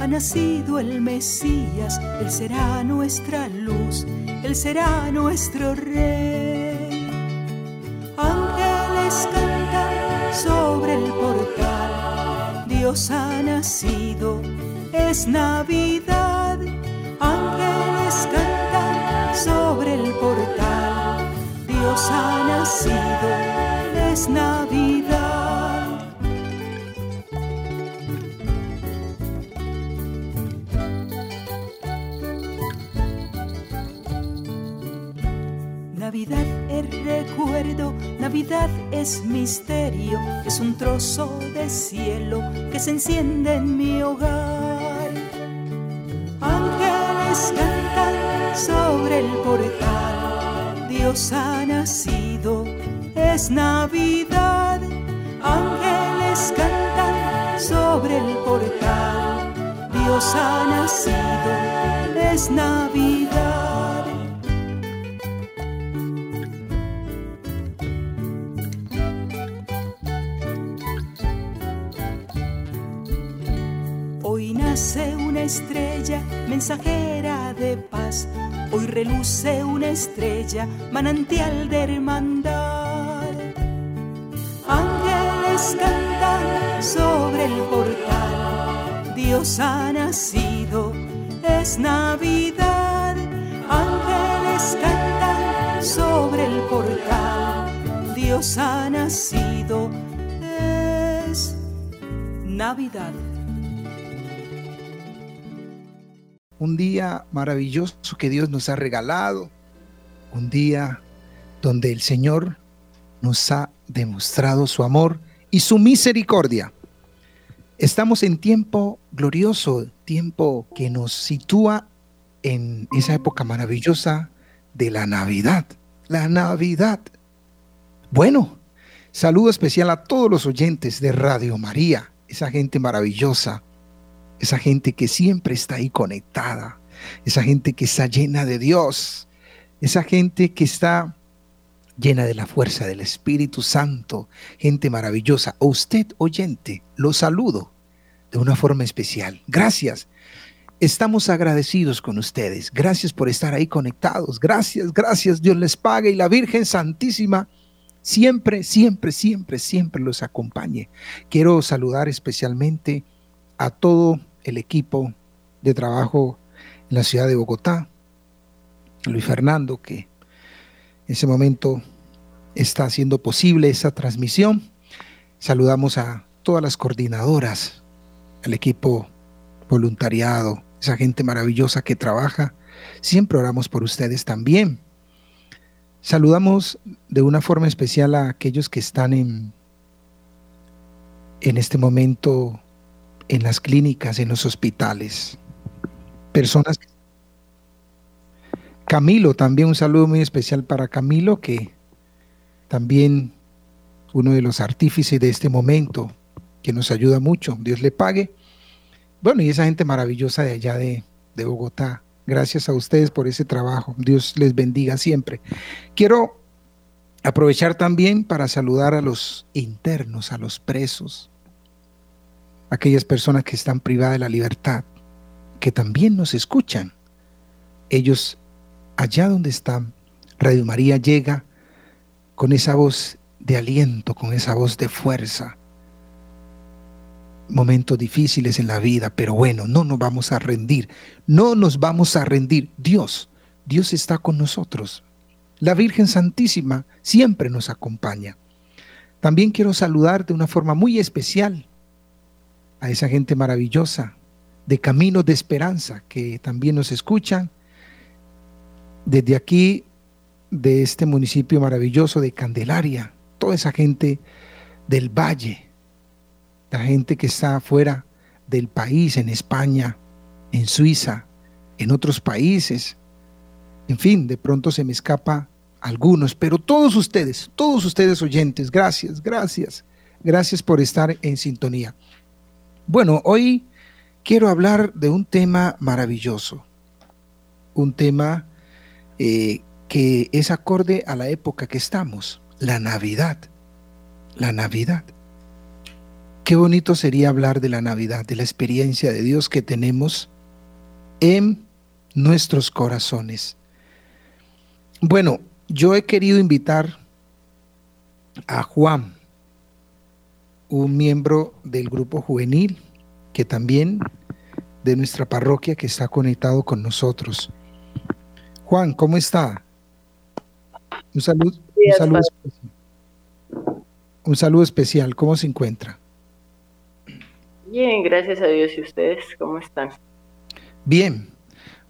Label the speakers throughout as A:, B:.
A: ha nacido el Mesías, Él será nuestra luz, Él será nuestro rey. Ángeles cantan sobre el portal, Dios ha nacido, es Navidad. Ángeles cantan sobre el portal, Dios ha nacido, es Navidad. Navidad es recuerdo, Navidad es misterio, es un trozo de cielo que se enciende en mi hogar. Ángeles cantan sobre el portal, Dios ha nacido, es Navidad. Ángeles cantan sobre el portal, Dios ha nacido, es Navidad. Nace una estrella, mensajera de paz. Hoy reluce una estrella, manantial de hermandad. Ángeles cantan sobre el portal. Dios ha nacido, es Navidad. Ángeles cantan sobre el portal. Dios ha nacido, es Navidad.
B: Un día maravilloso que Dios nos ha regalado, un día donde el Señor nos ha demostrado su amor y su misericordia. Estamos en tiempo glorioso, tiempo que nos sitúa en esa época maravillosa de la Navidad. La Navidad. Bueno, saludo especial a todos los oyentes de Radio María, esa gente maravillosa esa gente que siempre está ahí conectada, esa gente que está llena de Dios, esa gente que está llena de la fuerza del Espíritu Santo, gente maravillosa. A usted, oyente, lo saludo de una forma especial. Gracias. Estamos agradecidos con ustedes. Gracias por estar ahí conectados. Gracias, gracias. Dios les pague y la Virgen Santísima siempre, siempre, siempre, siempre los acompañe. Quiero saludar especialmente a todo el equipo de trabajo en la ciudad de Bogotá, Luis Fernando, que en ese momento está haciendo posible esa transmisión. Saludamos a todas las coordinadoras, al equipo voluntariado, esa gente maravillosa que trabaja. Siempre oramos por ustedes también. Saludamos de una forma especial a aquellos que están en, en este momento en las clínicas, en los hospitales. Personas. Camilo, también un saludo muy especial para Camilo, que también uno de los artífices de este momento, que nos ayuda mucho. Dios le pague. Bueno, y esa gente maravillosa de allá de, de Bogotá. Gracias a ustedes por ese trabajo. Dios les bendiga siempre. Quiero aprovechar también para saludar a los internos, a los presos, aquellas personas que están privadas de la libertad, que también nos escuchan. Ellos, allá donde están, Radio María llega con esa voz de aliento, con esa voz de fuerza. Momentos difíciles en la vida, pero bueno, no nos vamos a rendir, no nos vamos a rendir. Dios, Dios está con nosotros. La Virgen Santísima siempre nos acompaña. También quiero saludar de una forma muy especial a esa gente maravillosa de Caminos de Esperanza que también nos escuchan. Desde aquí, de este municipio maravilloso de Candelaria, toda esa gente del valle, la gente que está fuera del país, en España, en Suiza, en otros países. En fin, de pronto se me escapa algunos, pero todos ustedes, todos ustedes oyentes, gracias, gracias, gracias por estar en sintonía. Bueno, hoy quiero hablar de un tema maravilloso, un tema eh, que es acorde a la época que estamos, la Navidad, la Navidad. Qué bonito sería hablar de la Navidad, de la experiencia de Dios que tenemos en nuestros corazones. Bueno, yo he querido invitar a Juan, un miembro del grupo juvenil, que también de nuestra parroquia que está conectado con nosotros. Juan, ¿cómo está? Un saludo, un saludo, especial. un saludo especial. ¿Cómo se encuentra?
C: Bien, gracias a Dios. ¿Y ustedes cómo están?
B: Bien.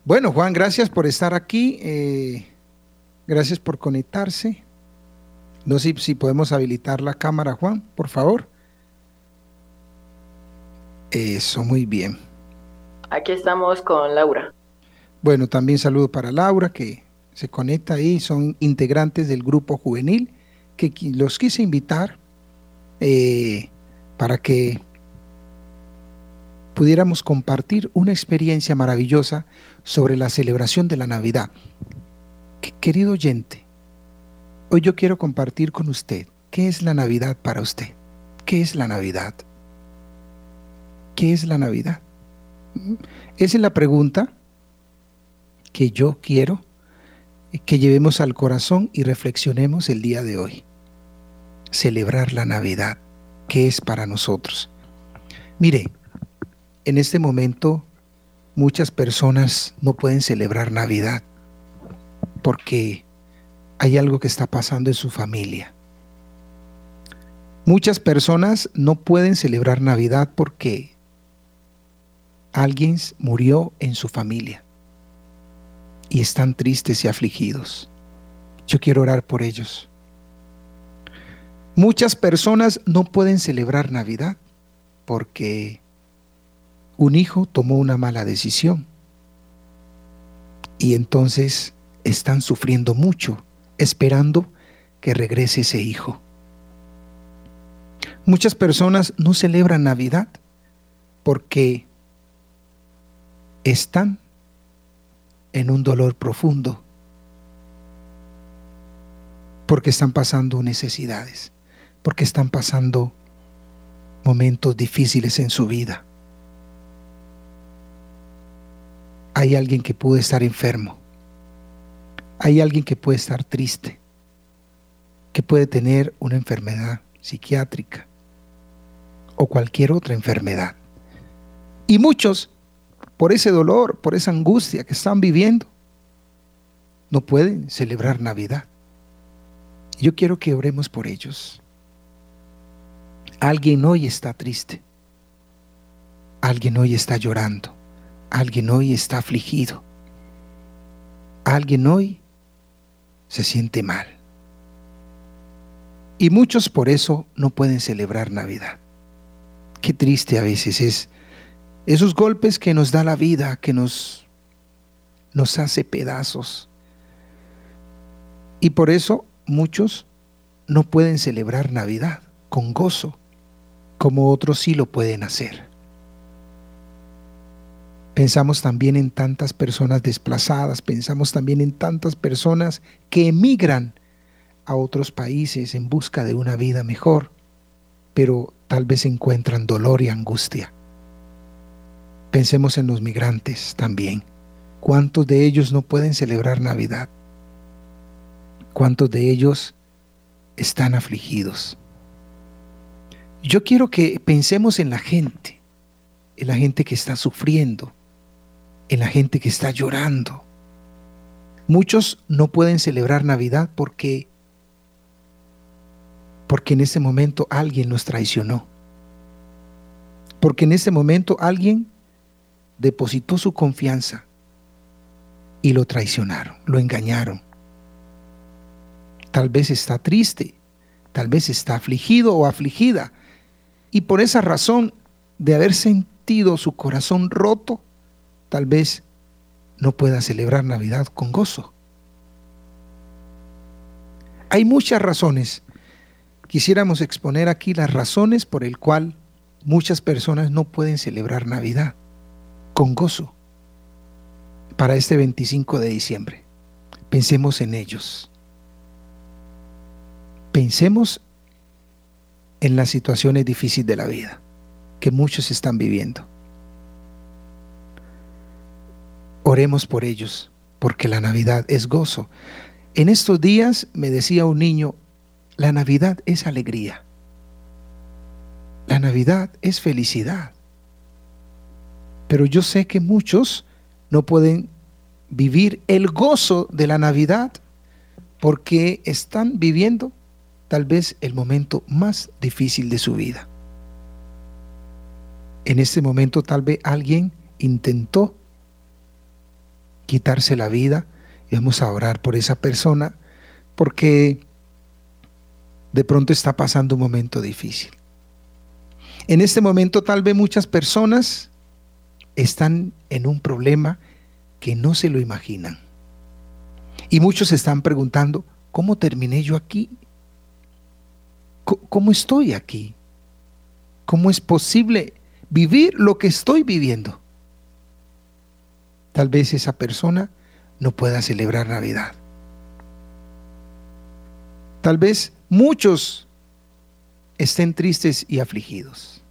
B: Bueno, Juan, gracias por estar aquí. Eh, gracias por conectarse. No sé si podemos habilitar la cámara, Juan, por favor. Eso, muy bien.
C: Aquí estamos con Laura.
B: Bueno, también saludo para Laura, que se conecta ahí, son integrantes del grupo juvenil, que los quise invitar eh, para que pudiéramos compartir una experiencia maravillosa sobre la celebración de la Navidad. Querido oyente, hoy yo quiero compartir con usted qué es la Navidad para usted. ¿Qué es la Navidad? ¿Qué es la Navidad? Esa es la pregunta que yo quiero que llevemos al corazón y reflexionemos el día de hoy. Celebrar la Navidad, ¿qué es para nosotros? Mire, en este momento muchas personas no pueden celebrar Navidad porque hay algo que está pasando en su familia. Muchas personas no pueden celebrar Navidad porque alguien murió en su familia y están tristes y afligidos. Yo quiero orar por ellos. Muchas personas no pueden celebrar Navidad porque un hijo tomó una mala decisión y entonces están sufriendo mucho esperando que regrese ese hijo. Muchas personas no celebran Navidad porque están en un dolor profundo porque están pasando necesidades, porque están pasando momentos difíciles en su vida. Hay alguien que puede estar enfermo, hay alguien que puede estar triste, que puede tener una enfermedad psiquiátrica o cualquier otra enfermedad. Y muchos por ese dolor, por esa angustia que están viviendo, no pueden celebrar Navidad. Yo quiero que oremos por ellos. Alguien hoy está triste. Alguien hoy está llorando. Alguien hoy está afligido. Alguien hoy se siente mal. Y muchos por eso no pueden celebrar Navidad. Qué triste a veces es esos golpes que nos da la vida, que nos, nos hace pedazos. Y por eso muchos no pueden celebrar Navidad con gozo, como otros sí lo pueden hacer. Pensamos también en tantas personas desplazadas, pensamos también en tantas personas que emigran a otros países en busca de una vida mejor, pero tal vez encuentran dolor y angustia. Pensemos en los migrantes también. ¿Cuántos de ellos no pueden celebrar Navidad? ¿Cuántos de ellos están afligidos? Yo quiero que pensemos en la gente, en la gente que está sufriendo, en la gente que está llorando. Muchos no pueden celebrar Navidad porque porque en ese momento alguien nos traicionó. Porque en ese momento alguien depositó su confianza y lo traicionaron, lo engañaron. Tal vez está triste, tal vez está afligido o afligida y por esa razón de haber sentido su corazón roto, tal vez no pueda celebrar Navidad con gozo. Hay muchas razones. Quisiéramos exponer aquí las razones por el cual muchas personas no pueden celebrar Navidad con gozo para este 25 de diciembre. Pensemos en ellos. Pensemos en las situaciones difíciles de la vida. que muchos están viviendo. Oremos por ellos, porque la Navidad es gozo. En estos días me decía un niño, la Navidad es alegría. La Navidad es felicidad. Pero yo sé que muchos no pueden vivir el gozo de la Navidad porque están viviendo tal vez el momento más difícil de su vida. En este momento tal vez alguien intentó quitarse la vida y vamos a orar por esa persona porque de pronto está pasando un momento difícil. En este momento tal vez muchas personas están en un problema que no se lo imaginan. Y muchos están preguntando, ¿cómo terminé yo aquí? ¿Cómo estoy aquí? ¿Cómo es posible vivir lo que estoy viviendo? Tal vez esa persona no pueda celebrar Navidad. Tal vez muchos estén tristes y afligidos.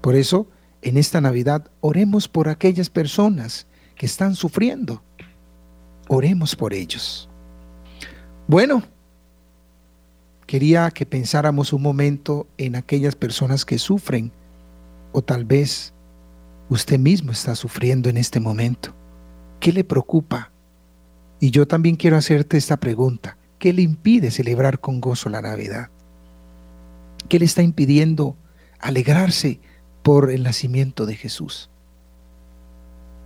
B: Por eso, en esta Navidad, oremos por aquellas personas que están sufriendo. Oremos por ellos. Bueno, quería que pensáramos un momento en aquellas personas que sufren o tal vez usted mismo está sufriendo en este momento. ¿Qué le preocupa? Y yo también quiero hacerte esta pregunta. ¿Qué le impide celebrar con gozo la Navidad? ¿Qué le está impidiendo alegrarse por el nacimiento de Jesús?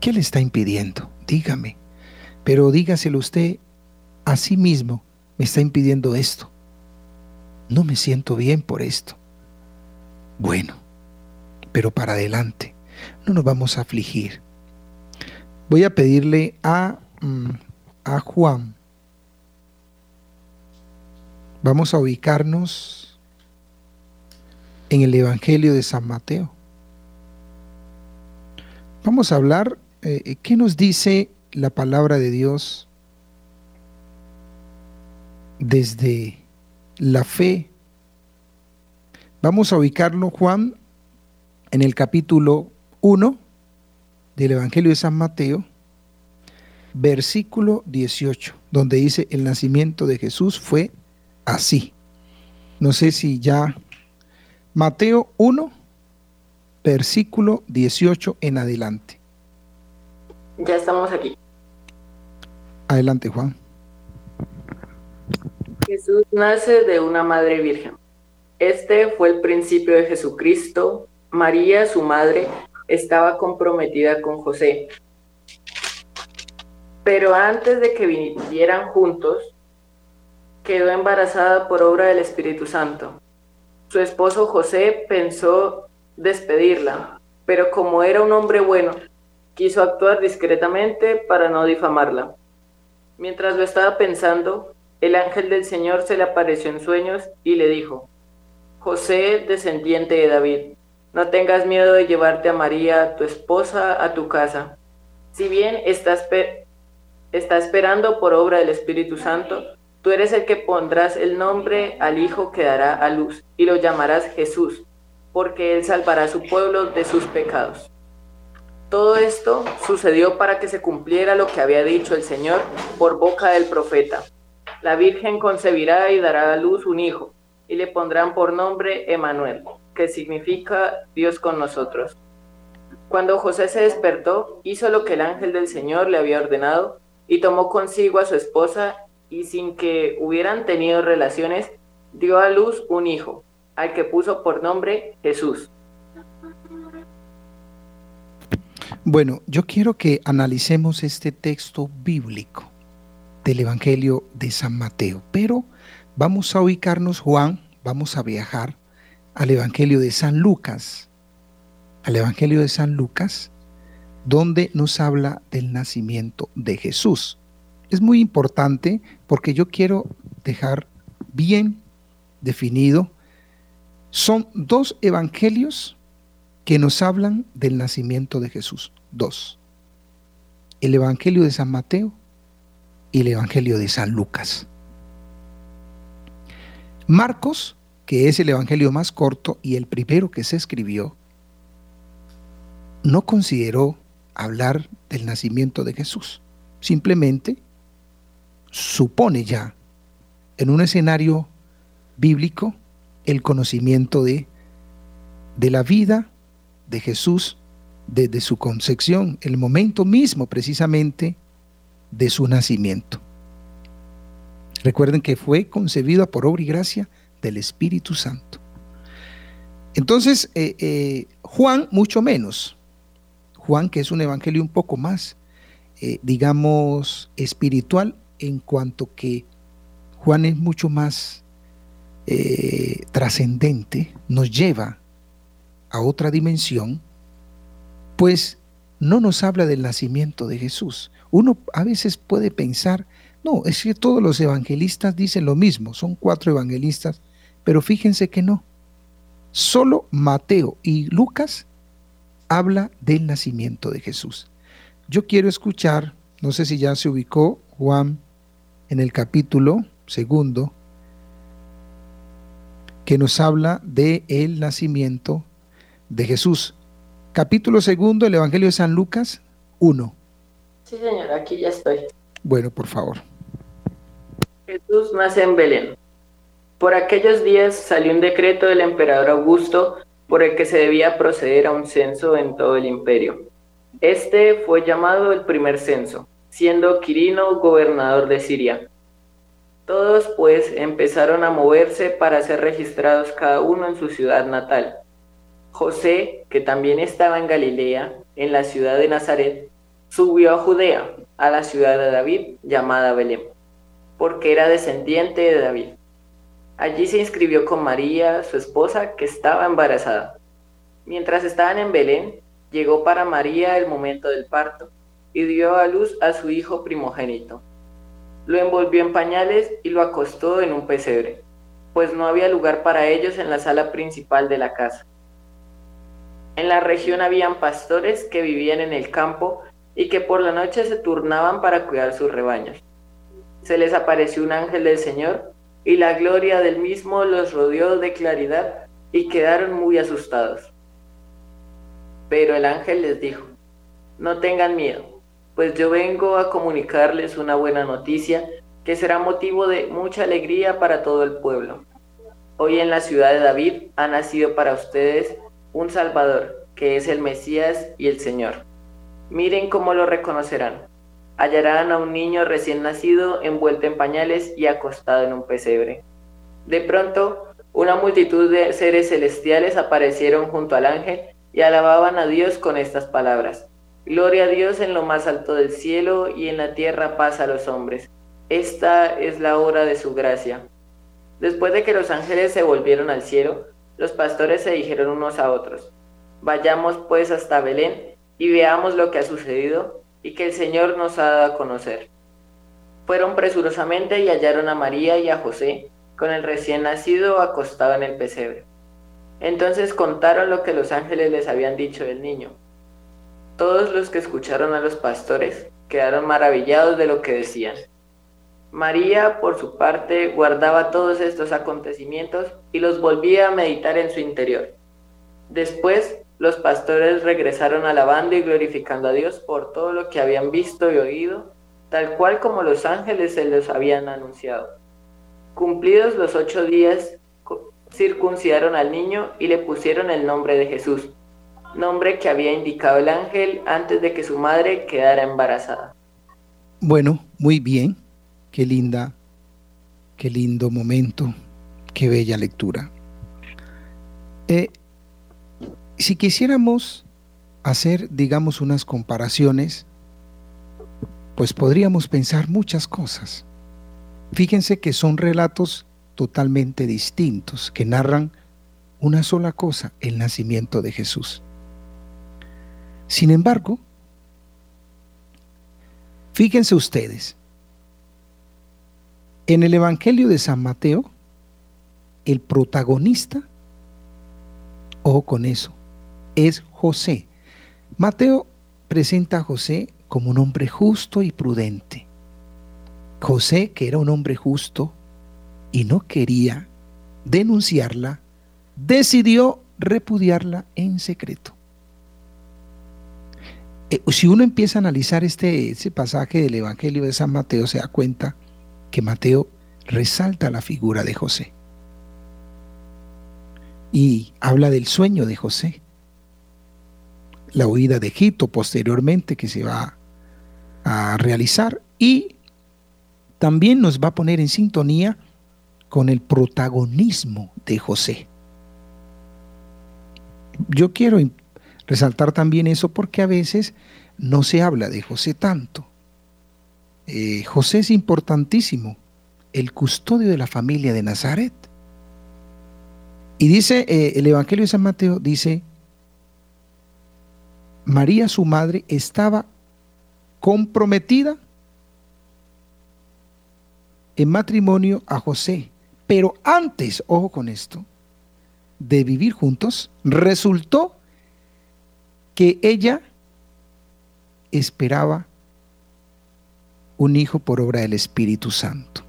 B: ¿Qué le está impidiendo? Dígame. Pero dígaselo usted a sí mismo. Me está impidiendo esto. No me siento bien por esto. Bueno, pero para adelante. No nos vamos a afligir. Voy a pedirle a, mm, a Juan. Vamos a ubicarnos en el Evangelio de San Mateo. Vamos a hablar eh, ¿qué nos dice la palabra de Dios desde la fe? Vamos a ubicarlo, Juan, en el capítulo 1 del Evangelio de San Mateo, versículo 18, donde dice, el nacimiento de Jesús fue así. No sé si ya... Mateo 1, versículo 18 en adelante.
C: Ya estamos aquí.
B: Adelante, Juan.
C: Jesús nace de una madre virgen. Este fue el principio de Jesucristo. María, su madre, estaba comprometida con José. Pero antes de que vivieran juntos, quedó embarazada por obra del Espíritu Santo. Su esposo José pensó despedirla, pero como era un hombre bueno, quiso actuar discretamente para no difamarla. Mientras lo estaba pensando, el ángel del Señor se le apareció en sueños y le dijo, José, descendiente de David, no tengas miedo de llevarte a María, tu esposa, a tu casa. Si bien está, está esperando por obra del Espíritu Santo, tú eres el que pondrás el nombre al Hijo que dará a luz, y lo llamarás Jesús, porque él salvará a su pueblo de sus pecados. Todo esto sucedió para que se cumpliera lo que había dicho el Señor por boca del profeta. La Virgen concebirá y dará a luz un hijo, y le pondrán por nombre Emanuel, que significa Dios con nosotros. Cuando José se despertó, hizo lo que el ángel del Señor le había ordenado, y tomó consigo a su esposa, y sin que hubieran tenido relaciones, dio a luz un hijo, al que puso por nombre Jesús
B: Bueno, yo quiero que analicemos este texto bíblico del Evangelio de San Mateo, pero vamos a ubicarnos, Juan, vamos a viajar al Evangelio de San Lucas, al Evangelio de San Lucas, donde nos habla del nacimiento de Jesús. Es muy importante porque yo quiero dejar bien definido, son dos evangelios que nos hablan del nacimiento de Jesús. Dos. El Evangelio de San Mateo y el Evangelio de San Lucas. Marcos, que es el Evangelio más corto y el primero que se escribió, no consideró hablar del nacimiento de Jesús. Simplemente supone ya en un escenario bíblico el conocimiento de, de la vida de Jesús desde su concepción, el momento mismo precisamente de su nacimiento. Recuerden que fue concebida por obra y gracia del Espíritu Santo. Entonces, eh, eh, Juan mucho menos. Juan, que es un evangelio un poco más, eh, digamos, espiritual, en cuanto que Juan es mucho más trascendente, nos lleva a otra dimensión, pues no nos habla del nacimiento de Jesús. Uno a veces puede pensar, no, es que todos los evangelistas dicen lo mismo, son cuatro evangelistas, pero fíjense que no. Solo Mateo y Lucas habla del nacimiento de Jesús. Yo quiero escuchar, no sé si ya se ubicó Juan en el capítulo segundo, que nos habla de el nacimiento de Jesús. Capítulo segundo, el Evangelio de San Lucas 1.
C: Sí, señor, aquí ya estoy.
B: Bueno, por favor.
C: Jesús nace en Belén. Por aquellos días salió un decreto del emperador Augusto por el que se debía proceder a un censo en todo el imperio. Este fue llamado el primer censo, siendo Quirino gobernador de Siria. Todos pues empezaron a moverse para ser registrados cada uno en su ciudad natal. José, que también estaba en Galilea, en la ciudad de Nazaret, subió a Judea, a la ciudad de David, llamada Belén, porque era descendiente de David Allí se inscribió con María, su esposa, que estaba embarazada. Mientras estaban en Belén, llegó para María el momento del parto y dio a luz a su hijo primogénito. Lo envolvió en pañales y lo acostó en un pesebre, pues no había lugar para ellos en la sala principal de la casa. En la región habían pastores que vivían en el campo y que por la noche se turnaban para cuidar sus rebaños. Se les apareció un ángel del Señor y la gloria del mismo los rodeó de claridad y quedaron muy asustados. Pero el ángel les dijo, no tengan miedo, pues yo vengo a comunicarles una buena noticia que será motivo de mucha alegría para todo el pueblo. Hoy en la ciudad de David ha nacido para ustedes un Salvador, que es el Mesías y el Señor. Miren cómo lo reconocerán hallarán a un niño recién nacido envuelto en pañales y acostado en un pesebre. De pronto, una multitud de seres celestiales aparecieron junto al ángel y alababan a Dios con estas palabras. Gloria a Dios en lo más alto del cielo y en la tierra paz a los hombres. Esta es la hora de su gracia. Después de que los ángeles se volvieron al cielo, los pastores se dijeron unos a otros, Vayamos pues hasta Belén y veamos lo que ha sucedido y que el Señor nos ha dado a conocer. Fueron presurosamente y hallaron a María y a José con el recién nacido acostado en el pesebre. Entonces contaron lo que los ángeles les habían dicho del niño. Todos los que escucharon a los pastores quedaron maravillados de lo que decían. María, por su parte, guardaba todos estos acontecimientos y los volvía a meditar en su interior. Después los pastores regresaron alabando y glorificando a Dios por todo lo que habían visto y oído, tal cual como los ángeles se los habían anunciado. Cumplidos los ocho días, circuncidaron al niño y le pusieron el nombre de Jesús, nombre que había indicado el ángel antes de que su madre quedara embarazada.
B: Bueno, muy bien, qué linda, qué lindo momento, qué bella lectura. Eh, si quisiéramos hacer, digamos, unas comparaciones, pues podríamos pensar muchas cosas. Fíjense que son relatos totalmente distintos, que narran una sola cosa, el nacimiento de Jesús. Sin embargo, fíjense ustedes, en el Evangelio de San Mateo, el protagonista, ojo con eso, es José. Mateo presenta a José como un hombre justo y prudente. José, que era un hombre justo y no quería denunciarla, decidió repudiarla en secreto. Eh, si uno empieza a analizar este, este pasaje del Evangelio de San Mateo, se da cuenta que Mateo resalta la figura de José y habla del sueño de José, la huida de Egipto posteriormente que se va a realizar y también nos va a poner en sintonía con el protagonismo de José. Yo quiero resaltar también eso porque a veces no se habla de José tanto. Eh, José es importantísimo, el custodio de la familia de Nazaret. Y dice eh, el Evangelio de San Mateo, dice, María su madre estaba comprometida en matrimonio a José, pero antes, ojo con esto, de vivir juntos, resultó que ella esperaba un hijo por obra del Espíritu Santo.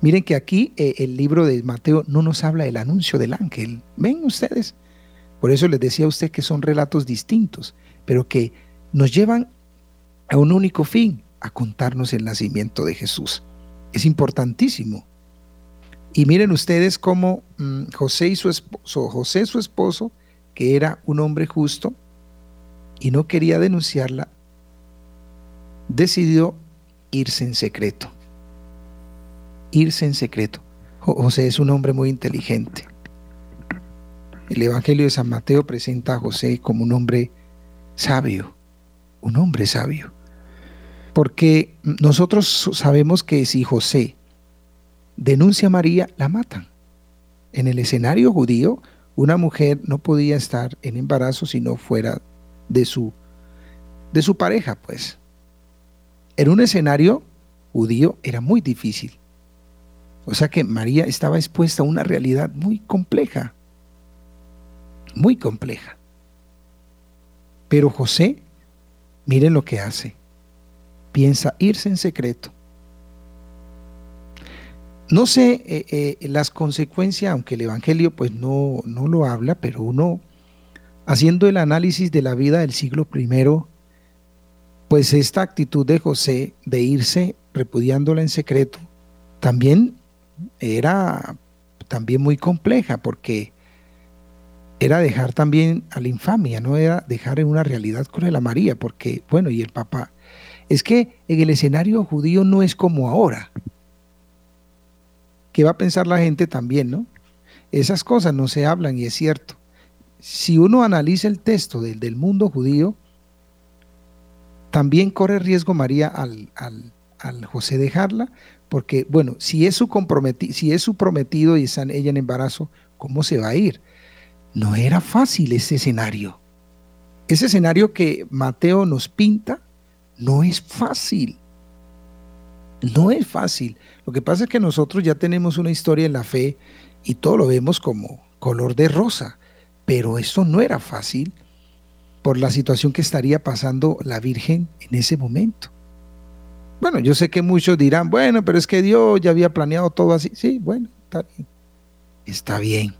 B: Miren que aquí eh, el libro de Mateo no nos habla del anuncio del ángel. Ven ustedes. Por eso les decía a usted que son relatos distintos, pero que nos llevan a un único fin, a contarnos el nacimiento de Jesús. Es importantísimo. Y miren ustedes cómo mm, José y su esposo, José su esposo, que era un hombre justo y no quería denunciarla, decidió irse en secreto. Irse en secreto. José es un hombre muy inteligente. El Evangelio de San Mateo presenta a José como un hombre sabio, un hombre sabio. Porque nosotros sabemos que si José denuncia a María, la matan. En el escenario judío, una mujer no podía estar en embarazo si no fuera de su, de su pareja, pues. En un escenario judío era muy difícil. O sea que María estaba expuesta a una realidad muy compleja, muy compleja. Pero José, miren lo que hace. Piensa irse en secreto no sé eh, eh, las consecuencias, aunque el Evangelio pues no, no lo habla, pero uno haciendo el análisis de la vida del siglo I, pues esta actitud de José de irse repudiándola en secreto, también era también muy compleja porque era dejar también a la infamia, no era dejar en una realidad con la María, porque bueno, y el papá, es que en el escenario judío no es como ahora. ¿Qué va a pensar la gente también, no? Esas cosas no se hablan y es cierto. Si uno analiza el texto del, del mundo judío, también corre riesgo María al, al, José dejarla, porque, bueno, si es, su si es su prometido y está ella en embarazo, ¿cómo se va a ir? No era fácil ese escenario. Ese escenario que Mateo nos pinta no es fácil. No es fácil. Lo que pasa es que nosotros ya tenemos una historia en la fe y todo lo vemos como color de rosa, pero eso no era fácil por la situación que estaría pasando la Virgen en ese momento. Bueno, yo sé que muchos dirán, bueno, pero es que Dios ya había planeado todo así. Sí, bueno, está bien. Está bien.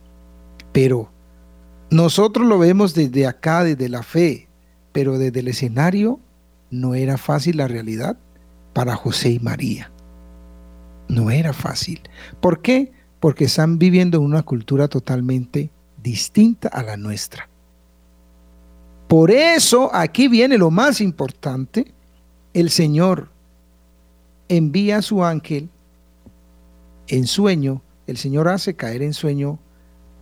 B: Pero nosotros lo vemos desde acá, desde la fe, pero desde el escenario no era fácil la realidad para José y María. No era fácil. ¿Por qué? Porque están viviendo en una cultura totalmente distinta a la nuestra. Por eso aquí viene lo más importante. El Señor envía a su ángel en sueño. El Señor hace caer en sueño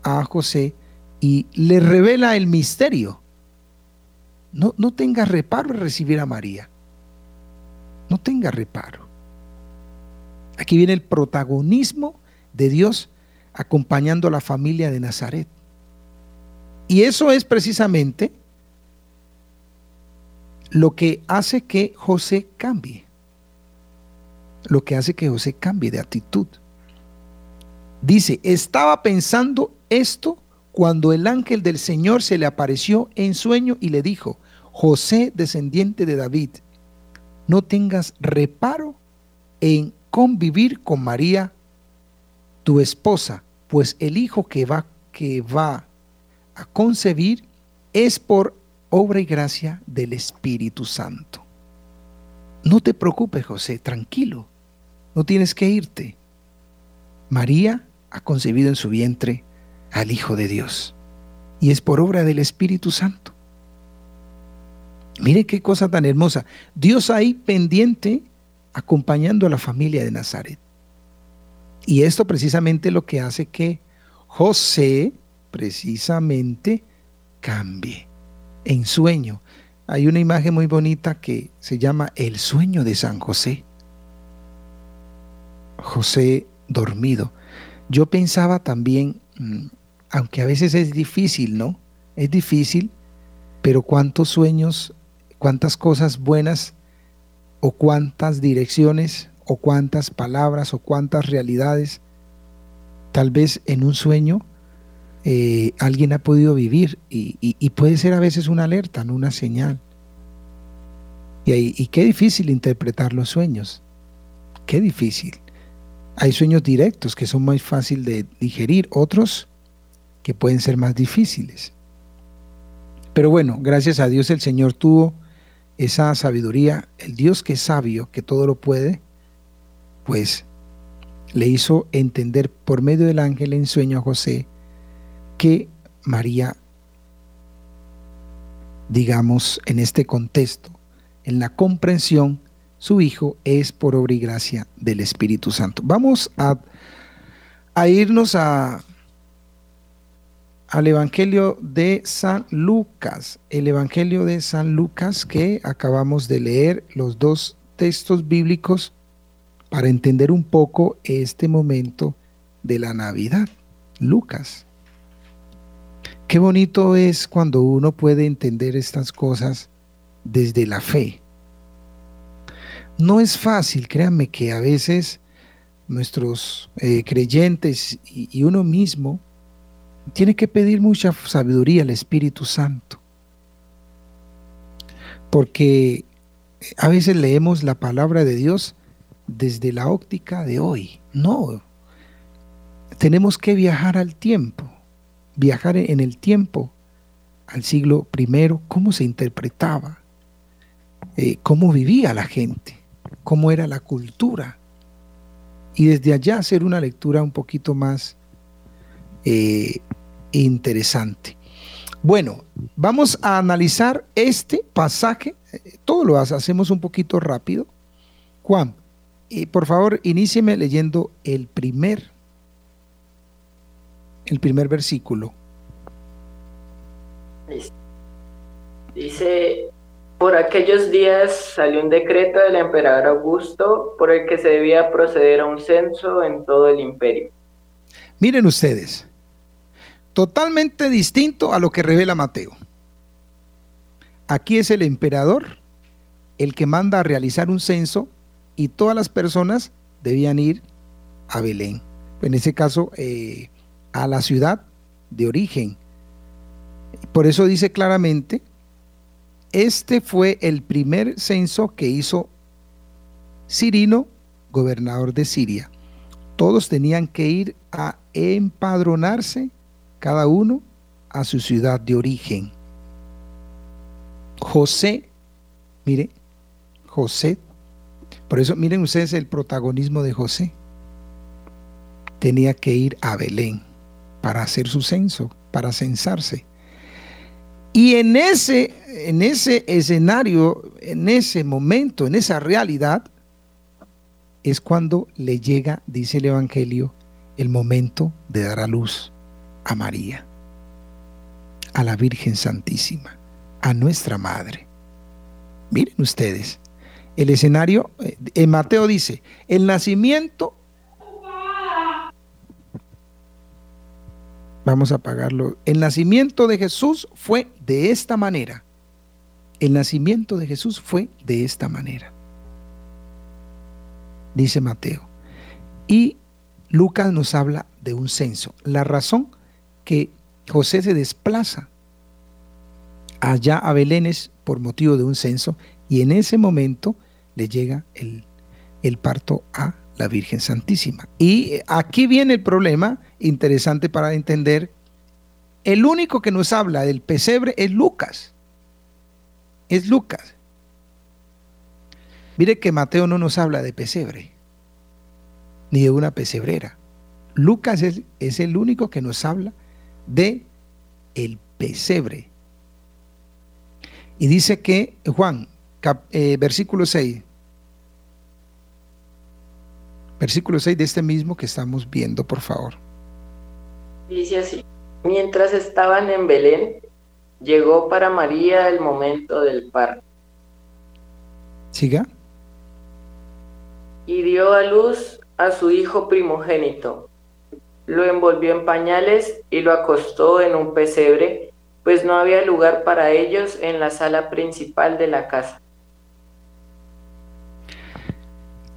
B: a José y le revela el misterio. No, no tenga reparo en recibir a María. No tenga reparo. Aquí viene el protagonismo de Dios acompañando a la familia de Nazaret. Y eso es precisamente lo que hace que José cambie. Lo que hace que José cambie de actitud. Dice, estaba pensando esto cuando el ángel del Señor se le apareció en sueño y le dijo, José, descendiente de David, no tengas reparo en convivir con María, tu esposa, pues el hijo que va, que va a concebir es por obra y gracia del Espíritu Santo. No te preocupes, José, tranquilo, no tienes que irte. María ha concebido en su vientre al Hijo de Dios y es por obra del Espíritu Santo. Mire qué cosa tan hermosa. Dios ahí pendiente acompañando a la familia de Nazaret. Y esto precisamente lo que hace que José precisamente cambie en sueño. Hay una imagen muy bonita que se llama el sueño de San José. José dormido. Yo pensaba también, mm, aunque a veces es difícil, ¿no? Es difícil, pero cuántos sueños, cuántas cosas buenas o cuántas direcciones o cuántas palabras o cuántas realidades tal vez en un sueño eh, alguien ha podido vivir y, puede ser a veces una alerta, no una señal. Y, y qué difícil interpretar los sueños, qué difícil. Hay sueños directos que son más fáciles de digerir, otros que pueden ser más difíciles. Pero bueno, gracias a Dios el Señor tuvo esa sabiduría, el Dios que es sabio, que todo lo puede, pues le hizo entender por medio del ángel en sueño a José que María, digamos, en este contexto, en la comprensión, su Hijo es por obra y gracia del Espíritu Santo. Vamos a, a irnos a, al Evangelio de San Lucas, el Evangelio de San Lucas que acabamos de leer, los dos textos bíblicos para entender un poco este momento de la Navidad. Lucas. Qué bonito es cuando uno puede entender estas cosas desde la fe. No es fácil, créanme que a veces nuestros eh, creyentes y uno mismo tiene que pedir mucha sabiduría al Espíritu Santo. Porque a veces leemos la palabra de Dios desde la óptica de hoy. No. Tenemos que viajar al tiempo. Viajar en el tiempo al siglo I, cómo se interpretaba, eh, cómo vivía la gente, cómo era la cultura. Y desde allá hacer una lectura un poquito más eh, interesante. Bueno, vamos a analizar este pasaje. Todo lo hacemos un poquito rápido. Juan, y por favor, inícieme leyendo el primer, el primer versículo.
C: Dice, por aquellos días salió un decreto del emperador Augusto por el que se debía proceder a un censo en todo el imperio.
B: Miren ustedes, totalmente distinto a lo que revela Mateo. Aquí es el emperador el que manda a realizar un censo y todas las personas debían ir a Belén. En ese caso, eh, a la ciudad de origen. Por eso dice claramente, este fue el primer censo que hizo Cirino, gobernador de Siria. Todos tenían que ir a empadronarse cada uno a su ciudad de origen. José, mire, José, por eso miren ustedes el protagonismo de José. Tenía que ir a Belén para hacer su censo, para censarse. Y en ese, en ese escenario, en ese momento, en esa realidad, es cuando le llega, dice el Evangelio, el momento de dar a luz a María, a la Virgen Santísima, a nuestra Madre. Miren ustedes, el escenario, eh, en Mateo dice, el nacimiento, vamos a apagarlo, el nacimiento de Jesús fue de esta manera. El nacimiento de Jesús fue de esta manera. Dice Mateo. Y Lucas nos habla de un censo. La razón que José se desplaza allá a Belén por motivo de un censo y en ese momento le llega el, el parto a la Virgen Santísima. Y aquí viene el problema interesante para entender. El único que nos habla del pesebre es Lucas. es Lucas. Mire que Mateo no nos habla de pesebre, ni de una pesebrera. Lucas es, es el único que nos habla de el pesebre. Y dice que, Juan, eh, versículo 6, versículo 6 de este mismo que estamos viendo, por favor.
C: Dice así, mientras estaban en Belén, llegó para María el momento del parto.
B: Siga.
C: Y dio a luz a su hijo primogénito. Lo envolvió en pañales y lo acostó en un pesebre, pues no había lugar para ellos en la sala principal de la casa.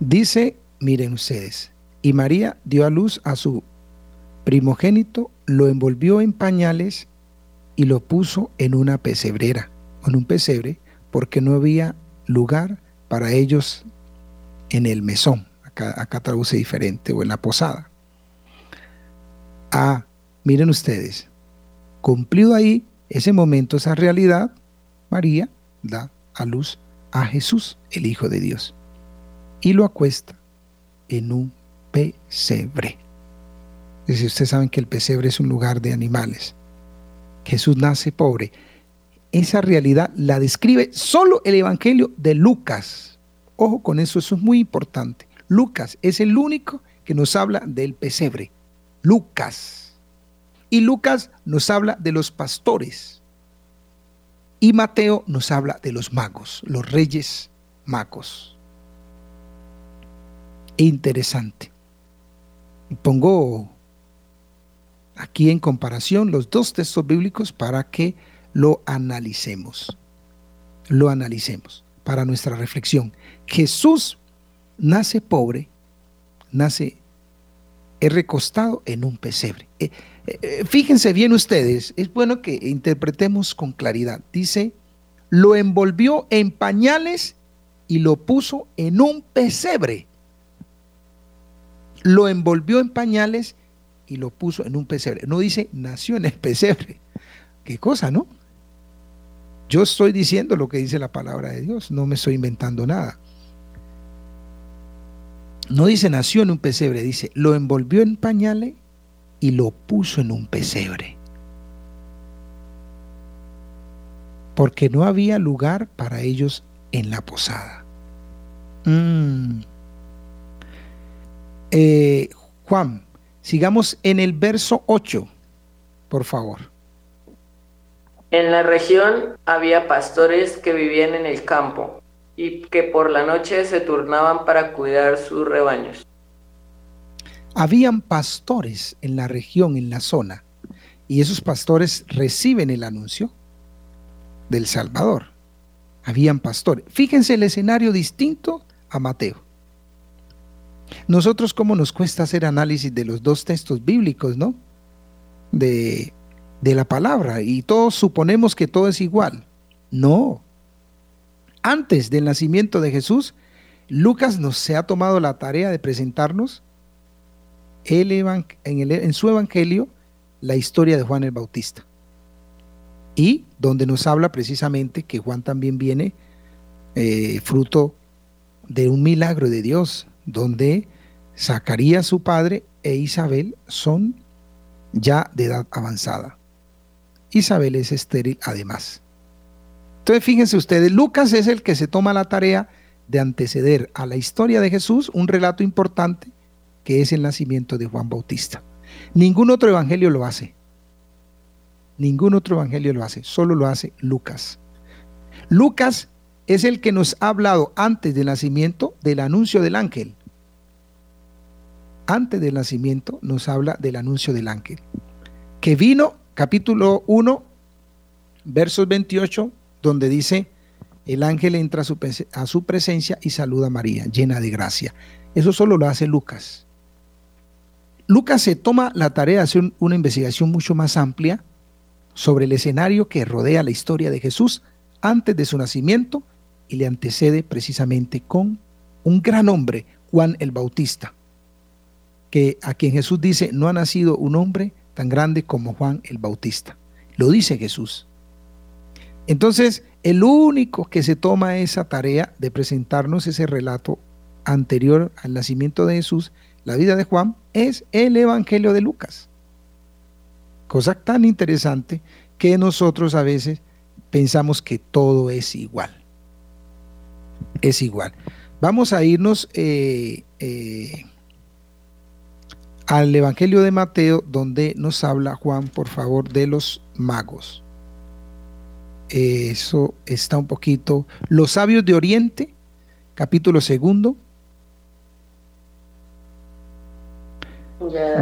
B: Dice, miren ustedes, y María dio a luz a su primogénito, lo envolvió en pañales y lo puso en una pesebrera, en un pesebre, porque no había lugar para ellos en el mesón. Acá, acá traduce diferente, o en la posada. Ah, miren ustedes, cumplido ahí ese momento, esa realidad, María da a luz a Jesús, el Hijo de Dios, y lo acuesta en un pesebre. Es ustedes saben que el pesebre es un lugar de animales. Jesús nace pobre. Esa realidad la describe solo el Evangelio de Lucas. Ojo con eso, eso es muy importante. Lucas es el único que nos habla del pesebre. Lucas. Y Lucas nos habla de los pastores. Y Mateo nos habla de los magos, los reyes magos. Interesante. Pongo aquí en comparación los dos textos bíblicos para que lo analicemos. Lo analicemos para nuestra reflexión. Jesús nace pobre, nace recostado en un pesebre. Eh, eh, fíjense bien ustedes, es bueno que interpretemos con claridad. Dice, lo envolvió en pañales y lo puso en un pesebre. Lo envolvió en pañales y lo puso en un pesebre. No dice nació en el pesebre. Qué cosa, ¿no? Yo estoy diciendo lo que dice la palabra de Dios, no me estoy inventando nada. No dice nació en un pesebre, dice lo envolvió en pañales y lo puso en un pesebre. Porque no había lugar para ellos en la posada. Mm. Eh, Juan, Sigamos en el verso 8, por favor.
C: En la región había pastores que vivían en el campo y que por la noche se turnaban para cuidar sus rebaños.
B: Habían pastores en la región, en la zona, y esos pastores reciben el anuncio del Salvador. Habían pastores. Fíjense el escenario distinto a Mateo. Nosotros cómo nos cuesta hacer análisis de los dos textos bíblicos, ¿no? De, de la palabra y todos suponemos que todo es igual. No. Antes del nacimiento de Jesús, Lucas nos se ha tomado la tarea de presentarnos en, su evangelio la historia de Juan el Bautista. Y donde nos habla precisamente que Juan también viene eh, fruto de un milagro de Dios, donde Zacarías su padre e Isabel son ya de edad avanzada. Isabel es estéril además. Entonces fíjense ustedes, Lucas es el que se toma la tarea de anteceder a la historia de Jesús un relato importante que es el nacimiento de Juan Bautista. Ningún otro evangelio lo hace. Ningún otro evangelio lo hace, solo lo hace Lucas. Lucas es el que nos ha hablado antes del nacimiento del anuncio del ángel. Antes del nacimiento nos habla del anuncio del ángel. Que vino, capítulo 1, versos 28, donde dice, el ángel entra a su, presencia y saluda a María, llena de gracia. Eso solo lo hace Lucas. Lucas se toma la tarea de hacer una investigación mucho más amplia sobre el escenario que rodea la historia de Jesús antes de su nacimiento y le antecede precisamente con un gran hombre, Juan el Bautista, que a quien Jesús dice, no ha nacido un hombre tan grande como Juan el Bautista. Lo dice Jesús. Entonces, el único que se toma esa tarea de presentarnos ese relato anterior al nacimiento de Jesús, la vida de Juan, es el Evangelio de Lucas. Cosa tan interesante que nosotros a veces pensamos que todo es igual. Es igual. Vamos a irnos eh, eh, al Evangelio de Mateo, donde nos habla Juan, por favor, de los magos. Eso está un poquito. Los sabios de Oriente, capítulo segundo.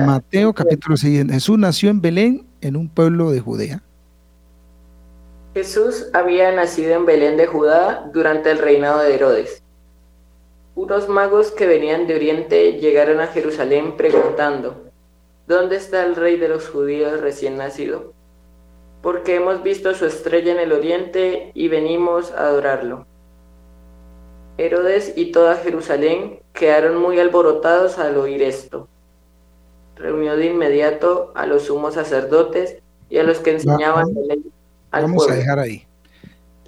B: Mateo, capítulo siguiente. Jesús nació en Belén, en un pueblo de Judea.
C: Jesús había nacido en Belén de Judá durante el reinado de Herodes. Unos magos que venían de Oriente llegaron a Jerusalén preguntando, ¿Dónde está el rey de los judíos recién nacido? Porque hemos visto su estrella en el Oriente y venimos a adorarlo. Herodes y toda Jerusalén quedaron muy alborotados al oír esto. Reunió de inmediato a los sumos sacerdotes y a los que enseñaban la ley.
B: Vamos a dejar ahí.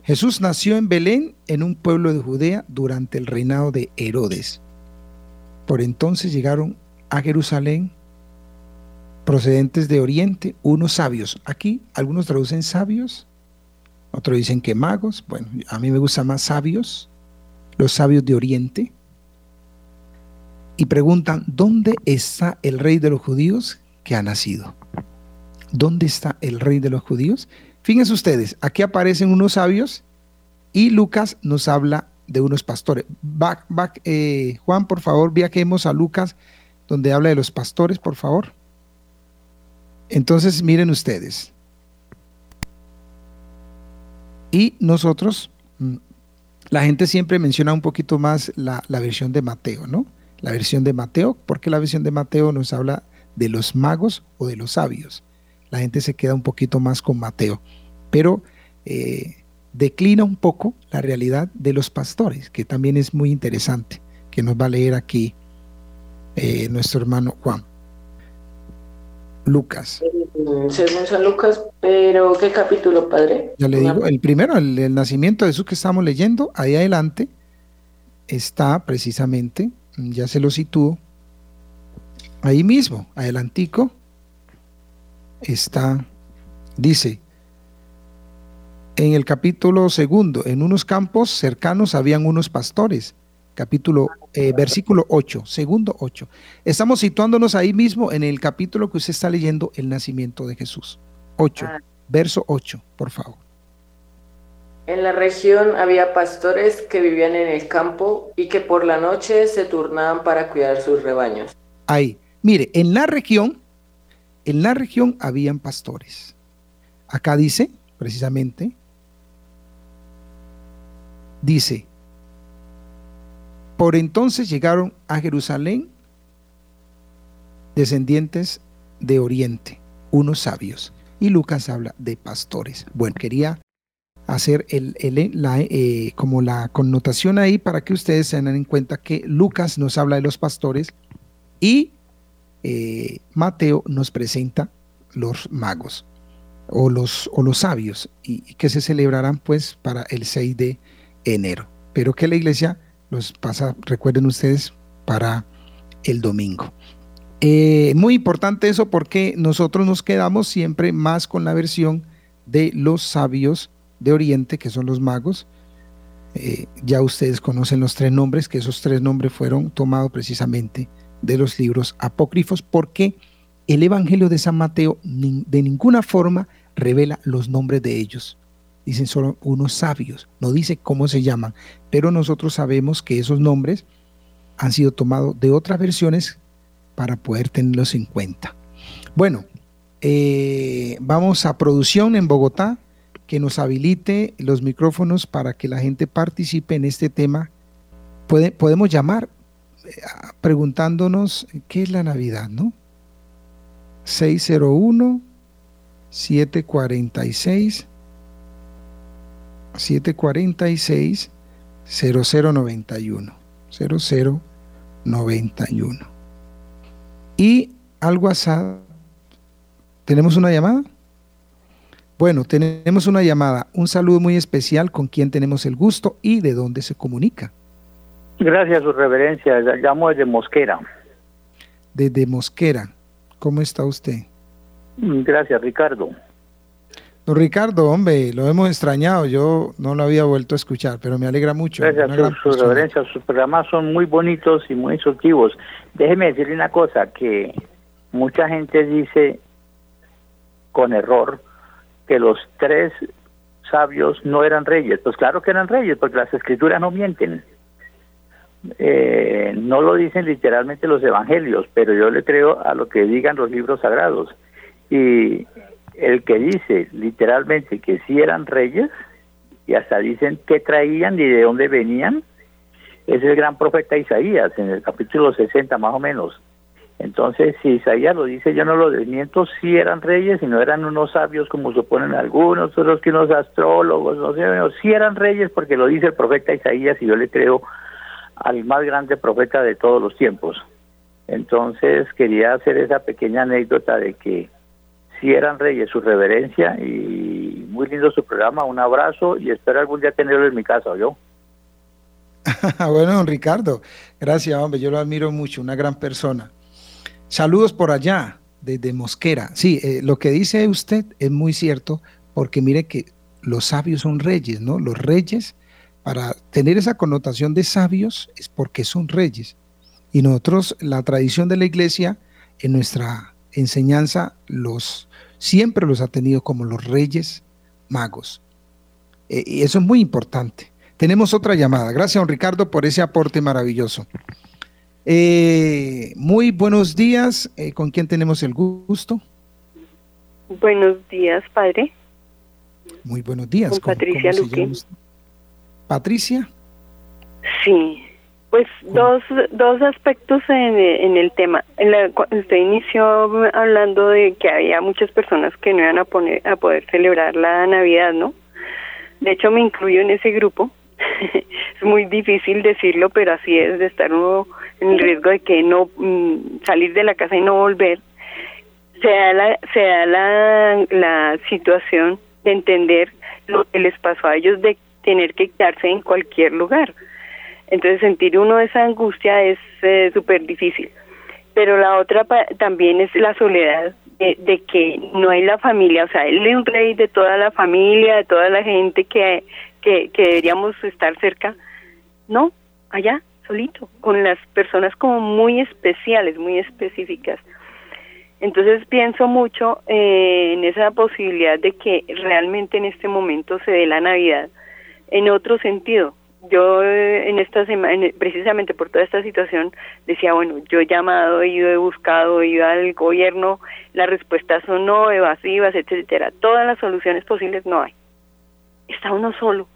B: Jesús nació en Belén, en un pueblo de Judea, durante el reinado de Herodes. Por entonces llegaron a Jerusalén, procedentes de Oriente, unos sabios. Aquí algunos traducen sabios, otros dicen que magos. Bueno, a mí me gusta más sabios, los sabios de Oriente. Y preguntan, ¿dónde está el rey de los judíos que ha nacido? ¿Dónde está el rey de los judíos? Fíjense ustedes, aquí aparecen unos sabios y Lucas nos habla de unos pastores. Eh, Juan, por favor, viajemos a Lucas, donde habla de los pastores, por favor. Entonces, miren ustedes. Y nosotros, mm, la gente siempre menciona un poquito más la, la versión de Mateo, ¿no? La versión de Mateo, porque la versión de Mateo nos habla de los magos o de los sabios la gente se queda un poquito más con Mateo, pero eh, declina un poco la realidad de los pastores, que también es muy interesante, que nos va a leer aquí eh, nuestro hermano Juan. Lucas.
C: Según San Lucas, pero ¿qué capítulo, padre?
B: Ya le digo, el primero, el, nacimiento de Jesús que estamos leyendo, ahí adelante está precisamente, ya se lo sitúo, ahí mismo, adelantico, está, dice, en el capítulo segundo, en unos campos cercanos habían unos pastores. Capítulo, eh, versículo 8, segundo 8. Estamos situándonos ahí mismo en el capítulo que usted está leyendo, el nacimiento de Jesús. 8, ah. verso 8, por favor.
C: En la región había pastores que vivían en el campo y que por la noche se turnaban para cuidar sus rebaños.
B: Ahí, mire, en la región en la región habían pastores. Acá dice, precisamente, dice, por entonces llegaron a Jerusalén descendientes de Oriente, unos sabios. Y Lucas habla de pastores. Bueno, quería hacer el, la, eh, como la connotación ahí para que ustedes den en cuenta que Lucas nos habla de los pastores y eh, Mateo nos presenta los magos o los, o los sabios y, que se celebrarán pues para el 6 de enero. Pero que la iglesia los pasa, recuerden ustedes, para el domingo. Eh, muy importante eso porque nosotros nos quedamos siempre más con la versión de los sabios de Oriente, que son los magos. Eh, ya ustedes conocen los tres nombres, que esos tres nombres fueron tomados precisamente de los libros apócrifos porque el Evangelio de San Mateo de ninguna forma revela los nombres de ellos. Dicen solo unos sabios, no dice cómo se llaman, pero nosotros sabemos que esos nombres han sido tomados de otras versiones para poder tenerlos en cuenta. Bueno, eh, vamos a producción en Bogotá que nos habilite los micrófonos para que la gente participe en este tema. podemos llamar preguntándonos qué es la Navidad, ¿no? 601 746 746 0091 0091 y al WhatsApp tenemos una llamada Bueno, tenemos una llamada, un saludo muy especial con quien tenemos el gusto y de dónde se comunica.
D: Gracias, su reverencia. Llamo desde Mosquera.
B: Desde Mosquera. ¿Cómo está usted?
D: Gracias, Ricardo.
B: Don Ricardo, hombre, lo hemos extrañado. Yo no lo había vuelto a escuchar, pero me alegra mucho.
D: Gracias, su, su reverencia. Sus programas son muy bonitos y muy instructivos. Déjeme decirle una cosa, que mucha gente dice con error que los tres sabios no eran reyes. Pues claro que eran reyes, porque las escrituras no mienten. Eh, no lo dicen literalmente los evangelios, pero yo le creo a lo que digan los libros sagrados. Y el que dice literalmente que sí eran reyes, y hasta dicen qué traían y de dónde venían, es el gran profeta Isaías, en el capítulo 60 más o menos. Entonces, si Isaías lo dice, yo no lo desmiento, si eran reyes y no eran unos sabios como suponen algunos, otros que unos astrólogos, no sé, no, sí eran reyes porque lo dice el profeta Isaías y yo le creo al más grande profeta de todos los tiempos. Entonces, quería hacer esa pequeña anécdota de que si eran reyes, su reverencia y muy lindo su programa, un abrazo y espero algún día tenerlo en mi casa, yo.
B: bueno, don Ricardo, gracias, hombre, yo lo admiro mucho, una gran persona. Saludos por allá, desde Mosquera. Sí, eh, lo que dice usted es muy cierto, porque mire que los sabios son reyes, ¿no? Los reyes, para tener esa connotación de sabios, es porque son reyes. Y nosotros, la tradición de la iglesia, en nuestra enseñanza, los siempre los ha tenido como los reyes magos. Eh, y eso es muy importante. Tenemos otra llamada. Gracias, don Ricardo, por ese aporte maravilloso. Eh, muy buenos días. Eh, ¿Con quién tenemos el gusto?
E: Buenos días, padre.
B: Muy buenos días.
E: Con Patricia Luque.
B: Patricia.
E: Sí, pues dos, dos aspectos en, en el tema. En la, usted inició hablando de que había muchas personas que no iban a, poner, a poder celebrar la Navidad, ¿no? De hecho, me incluyo en ese grupo. es muy difícil decirlo, pero así es de estar uno en el riesgo de que no mm, salir de la casa y no volver, se da la, se da la, la situación de entender lo que les pasó a ellos de tener que quedarse en cualquier lugar. Entonces sentir uno esa angustia es eh, súper difícil. Pero la otra también es la soledad de, de, que no hay la familia, o sea, él es un rey de toda la familia, de toda la gente que, que, que deberíamos estar cerca. No, allá solito, con las personas como muy especiales, muy específicas. Entonces pienso mucho eh, en esa posibilidad de que realmente en este momento se dé la Navidad en otro sentido. Yo eh, en esta semana, precisamente por toda esta situación, decía, bueno, yo he llamado, he ido, he buscado, he ido al gobierno, las respuestas son no, evasivas, etcétera. Todas las soluciones posibles no hay. Está uno solo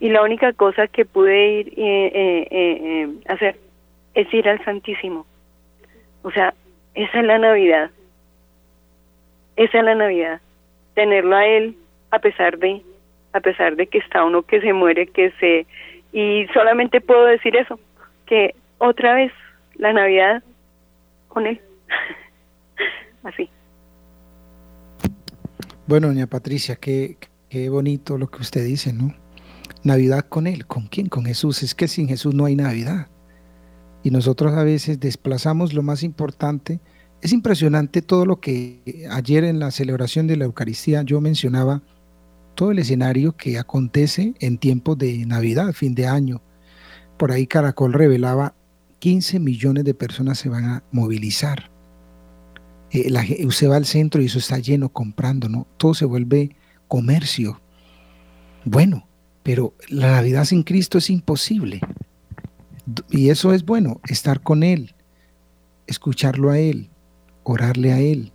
E: y la única cosa que pude ir eh, eh, eh, hacer es ir al Santísimo. O sea, esa es la Navidad. Esa es la Navidad. Tenerlo a él a pesar de a pesar de que está uno que se muere, que se y solamente puedo decir eso, que otra vez la Navidad con él. Así.
B: Bueno, doña Patricia, qué, qué bonito lo que usted dice, ¿no? Navidad con Él. ¿Con quién? Con Jesús. Es que sin Jesús no hay Navidad. Y nosotros a veces desplazamos lo más importante. Es impresionante todo lo que ayer en la celebración de la Eucaristía yo mencionaba, todo el escenario que acontece en tiempos de Navidad, fin de año. Por ahí Caracol revelaba 15 millones de personas se van a movilizar. Eh, usted va al centro y eso está lleno comprando, ¿no? Todo se vuelve comercio. Bueno, pero la Navidad sin Cristo es imposible. Y eso es bueno, estar con Él, escucharlo a Él, orarle a Él.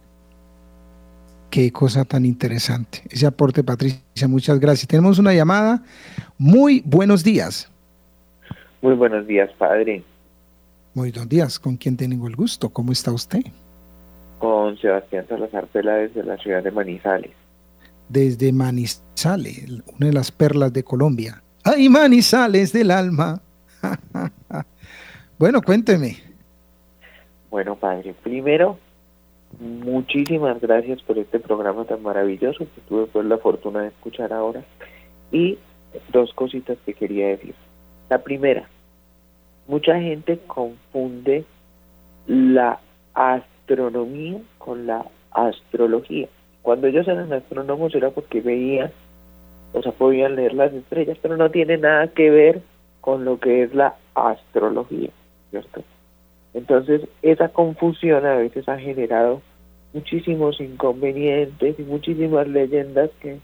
B: Qué cosa tan interesante. Ese aporte, Patricia, muchas gracias. Tenemos una llamada. Muy buenos días.
F: Muy buenos días, padre.
B: Muy buenos días. ¿Con quién tengo el gusto? ¿Cómo está usted?
F: Con Sebastián Salazar Pela desde la ciudad de Manizales
B: desde Manizales, una de las perlas de Colombia. ¡Ay, Manizales del alma! bueno, cuénteme.
F: Bueno, padre, primero muchísimas gracias por este programa tan maravilloso que tuve pues la fortuna de escuchar ahora. Y dos cositas que quería decir. La primera, mucha gente confunde la astronomía con la astrología. Cuando ellos eran astrónomos era porque veían, o sea, podían leer las estrellas, pero no tiene nada que ver con lo que es la astrología, ¿cierto? Entonces, esa confusión a veces ha generado muchísimos inconvenientes y muchísimas leyendas que,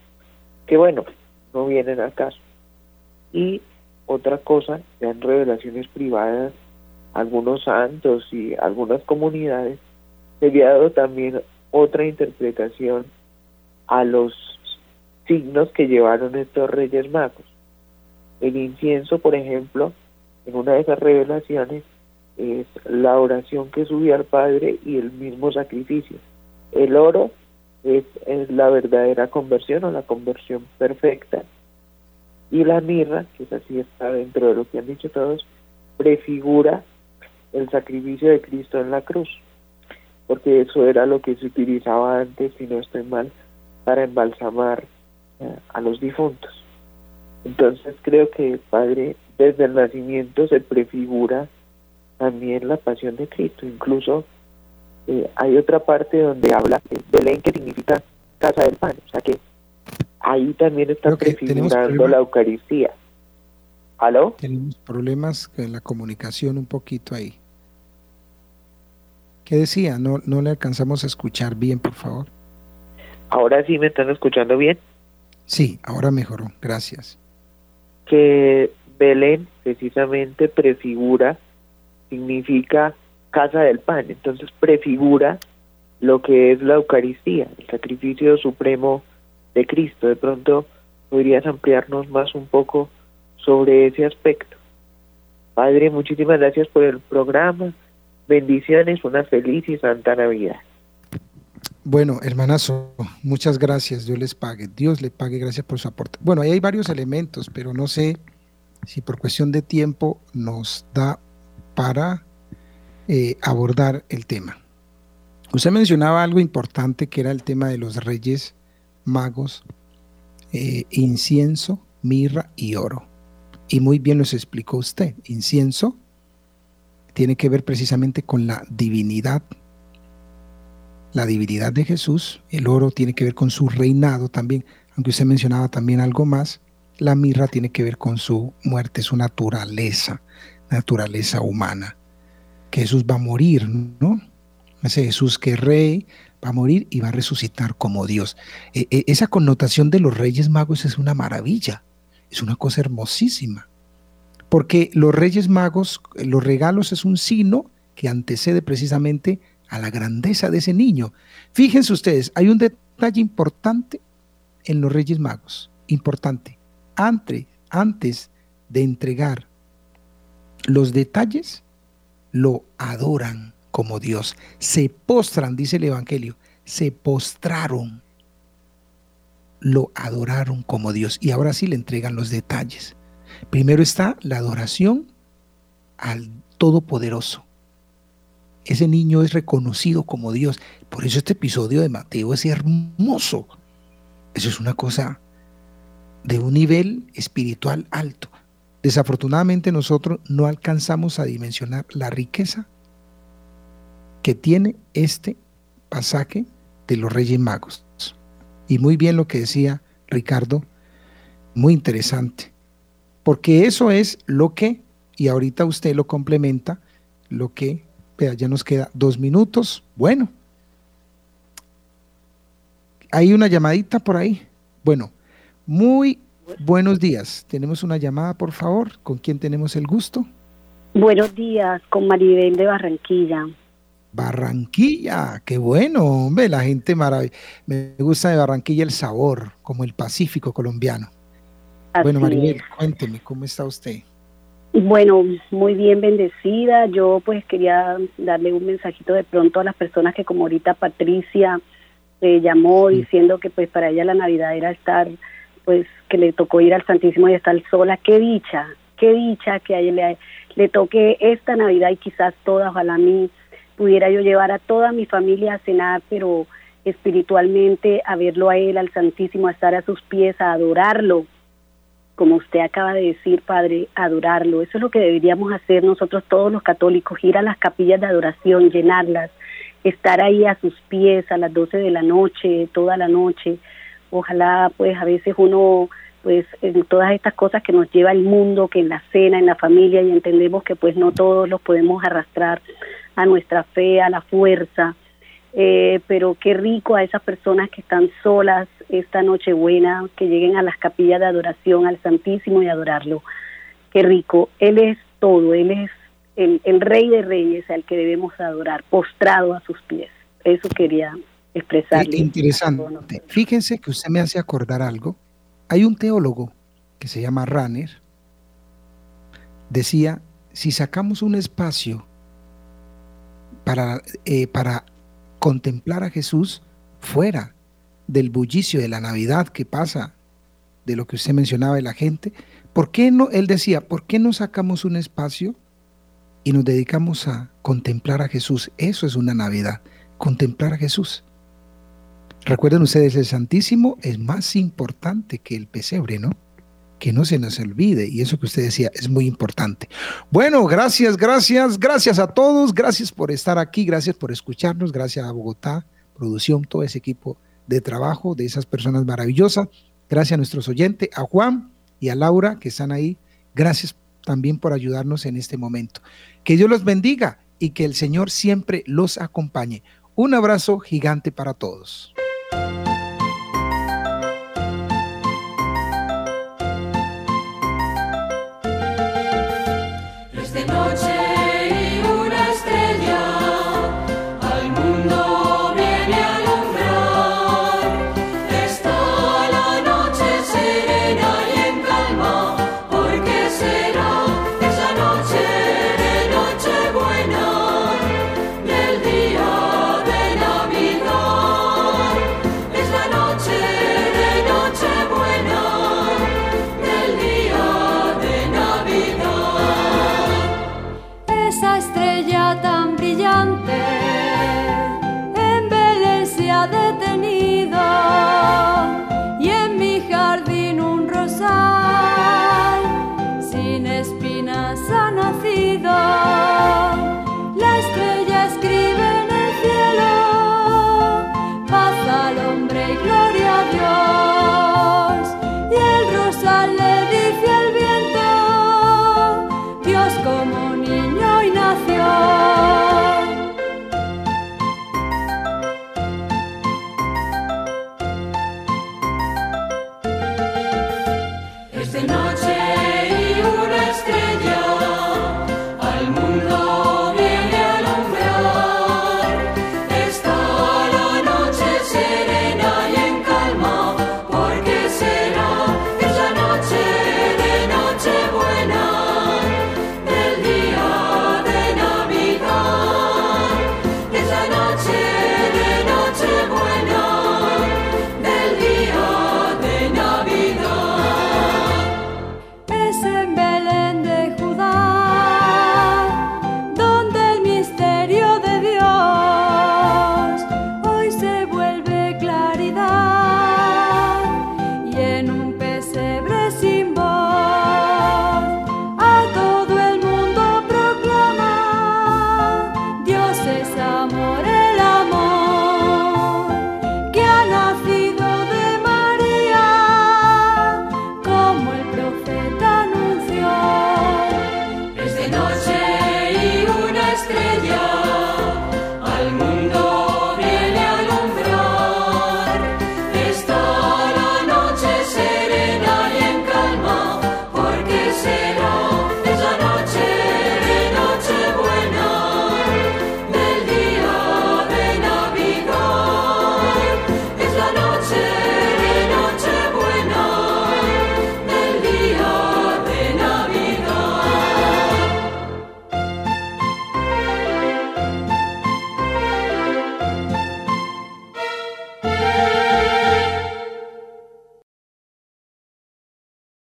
F: que bueno, no vienen al caso. Y otra cosa, ya revelaciones privadas, algunos santos y algunas comunidades, se había dado también otra interpretación a los signos que llevaron estos reyes magos. El incienso, por ejemplo, en una de esas revelaciones, es la oración que subía al Padre y el mismo sacrificio. El oro es, la verdadera conversión o la conversión perfecta. Y la mirra, que es así está dentro de lo que han dicho todos, prefigura el sacrificio de Cristo en la cruz, porque eso era lo que se utilizaba antes, si no estoy mal, para embalsamar eh, a los difuntos. Entonces creo que Padre desde el nacimiento se prefigura también la pasión de Cristo. Incluso eh, hay otra parte donde habla de Belén que significa casa del pan. O sea que ahí también está prefigurando la Eucaristía. ¿Aló?
B: Tenemos problemas con la comunicación un poquito ahí. ¿Qué decía? No, no le alcanzamos a escuchar bien, por favor.
F: ¿Ahora sí me están escuchando bien?
B: Sí, ahora mejoró. Gracias.
F: Que Belén precisamente prefigura significa casa del pan, entonces prefigura lo que es la Eucaristía, el sacrificio supremo de Cristo. De pronto podrías ampliarnos más un poco sobre ese aspecto. Padre, muchísimas gracias por el programa. Bendiciones, una feliz y santa Navidad.
B: Bueno, hermanazo, muchas gracias. Dios les pague. Dios le pague. Gracias por su aporte. Bueno, ahí hay varios elementos, pero no sé si por cuestión de tiempo nos da para eh, abordar el tema. Usted mencionaba algo importante que era el tema de los reyes magos, eh, incienso, mirra y oro. Y muy bien nos explicó usted. Incienso tiene que ver precisamente con la divinidad, la divinidad de Jesús. El oro tiene que ver con su reinado también, aunque usted mencionaba también algo más. La mirra tiene que ver con su muerte, su naturaleza naturaleza humana, que Jesús va a morir, ¿no? Ese Jesús que es rey, va a morir y va a resucitar como Dios. E, e, esa connotación de los reyes magos es una maravilla, es una cosa hermosísima, porque los reyes magos, los regalos es un signo que antecede precisamente a la grandeza de ese niño. Fíjense ustedes, hay un detalle importante en los reyes magos, importante. Antes, antes de entregar los detalles lo adoran como Dios. Se postran, dice el Evangelio, se postraron, lo adoraron como Dios. Y ahora sí le entregan los detalles. Primero está la adoración al Todopoderoso. Ese niño es reconocido como Dios. Por eso este episodio de Mateo es hermoso. Eso es una cosa de un nivel espiritual alto. Desafortunadamente nosotros no alcanzamos a dimensionar la riqueza que tiene este pasaje de los Reyes Magos. Y muy bien lo que decía Ricardo, muy interesante, porque eso es lo que, y ahorita usted lo complementa, lo que, vea, ya nos queda dos minutos, bueno, hay una llamadita por ahí. Bueno, muy Buenos días. Tenemos una llamada, por favor. ¿Con quién tenemos el gusto?
G: Buenos días, con Maribel de Barranquilla.
B: Barranquilla, qué bueno, hombre, la gente maravillosa. Me gusta de Barranquilla el sabor, como el Pacífico colombiano. bueno, Maribel, cuénteme, ¿cómo está usted?
G: Bueno, muy bien bendecida. Yo pues quería darle un mensajito de pronto a las personas que como ahorita Patricia eh, llamó diciendo que pues para ella la Navidad era estar pues que le tocó ir al Santísimo y estar sola, qué dicha, qué dicha que a le toque esta Navidad y quizás toda, ojalá a mí pudiera yo llevar a toda mi familia a cenar, pero espiritualmente a verlo a Él, al Santísimo, a estar a sus pies, a adorarlo, como usted acaba de decir, Padre, adorarlo. Eso es lo que deberíamos hacer nosotros todos los católicos, ir a las capillas de adoración, llenarlas, estar ahí a sus pies a las 12 de la noche, toda la noche. Ojalá, pues a veces uno, pues en todas estas cosas que nos lleva el mundo, que en la cena, en la familia, y entendemos que pues no todos los podemos arrastrar a nuestra fe, a la fuerza. Eh, pero qué rico a esas personas que están solas esta Nochebuena, que lleguen a las capillas de adoración al Santísimo y adorarlo. Qué rico. Él es todo, Él es el, el Rey de Reyes al que debemos adorar, postrado a sus pies. Eso quería expresarle.
B: interesante. Fíjense que usted me hace acordar algo. Hay un teólogo que se llama Ranner, decía, si sacamos un espacio para, eh, para contemplar a Jesús fuera del bullicio de la Navidad que pasa, de lo que usted mencionaba de la gente, ¿por qué no, él decía, ¿por qué no sacamos un espacio y nos dedicamos a contemplar a Jesús? Eso es una Navidad, contemplar a Jesús. Recuerden ustedes, el Santísimo es más importante que el pesebre, ¿no? Que no se nos olvide, y eso que usted decía es muy importante. Bueno, gracias, gracias, gracias a todos, gracias por estar aquí, gracias por escucharnos, gracias a Bogotá, producción, todo ese equipo de trabajo de esas personas maravillosas. Gracias a nuestros oyentes, a Juan y a Laura que están ahí. Gracias también por ayudarnos en este momento. Que Dios los bendiga y que el Señor siempre los acompañe. Un abrazo gigante para todos.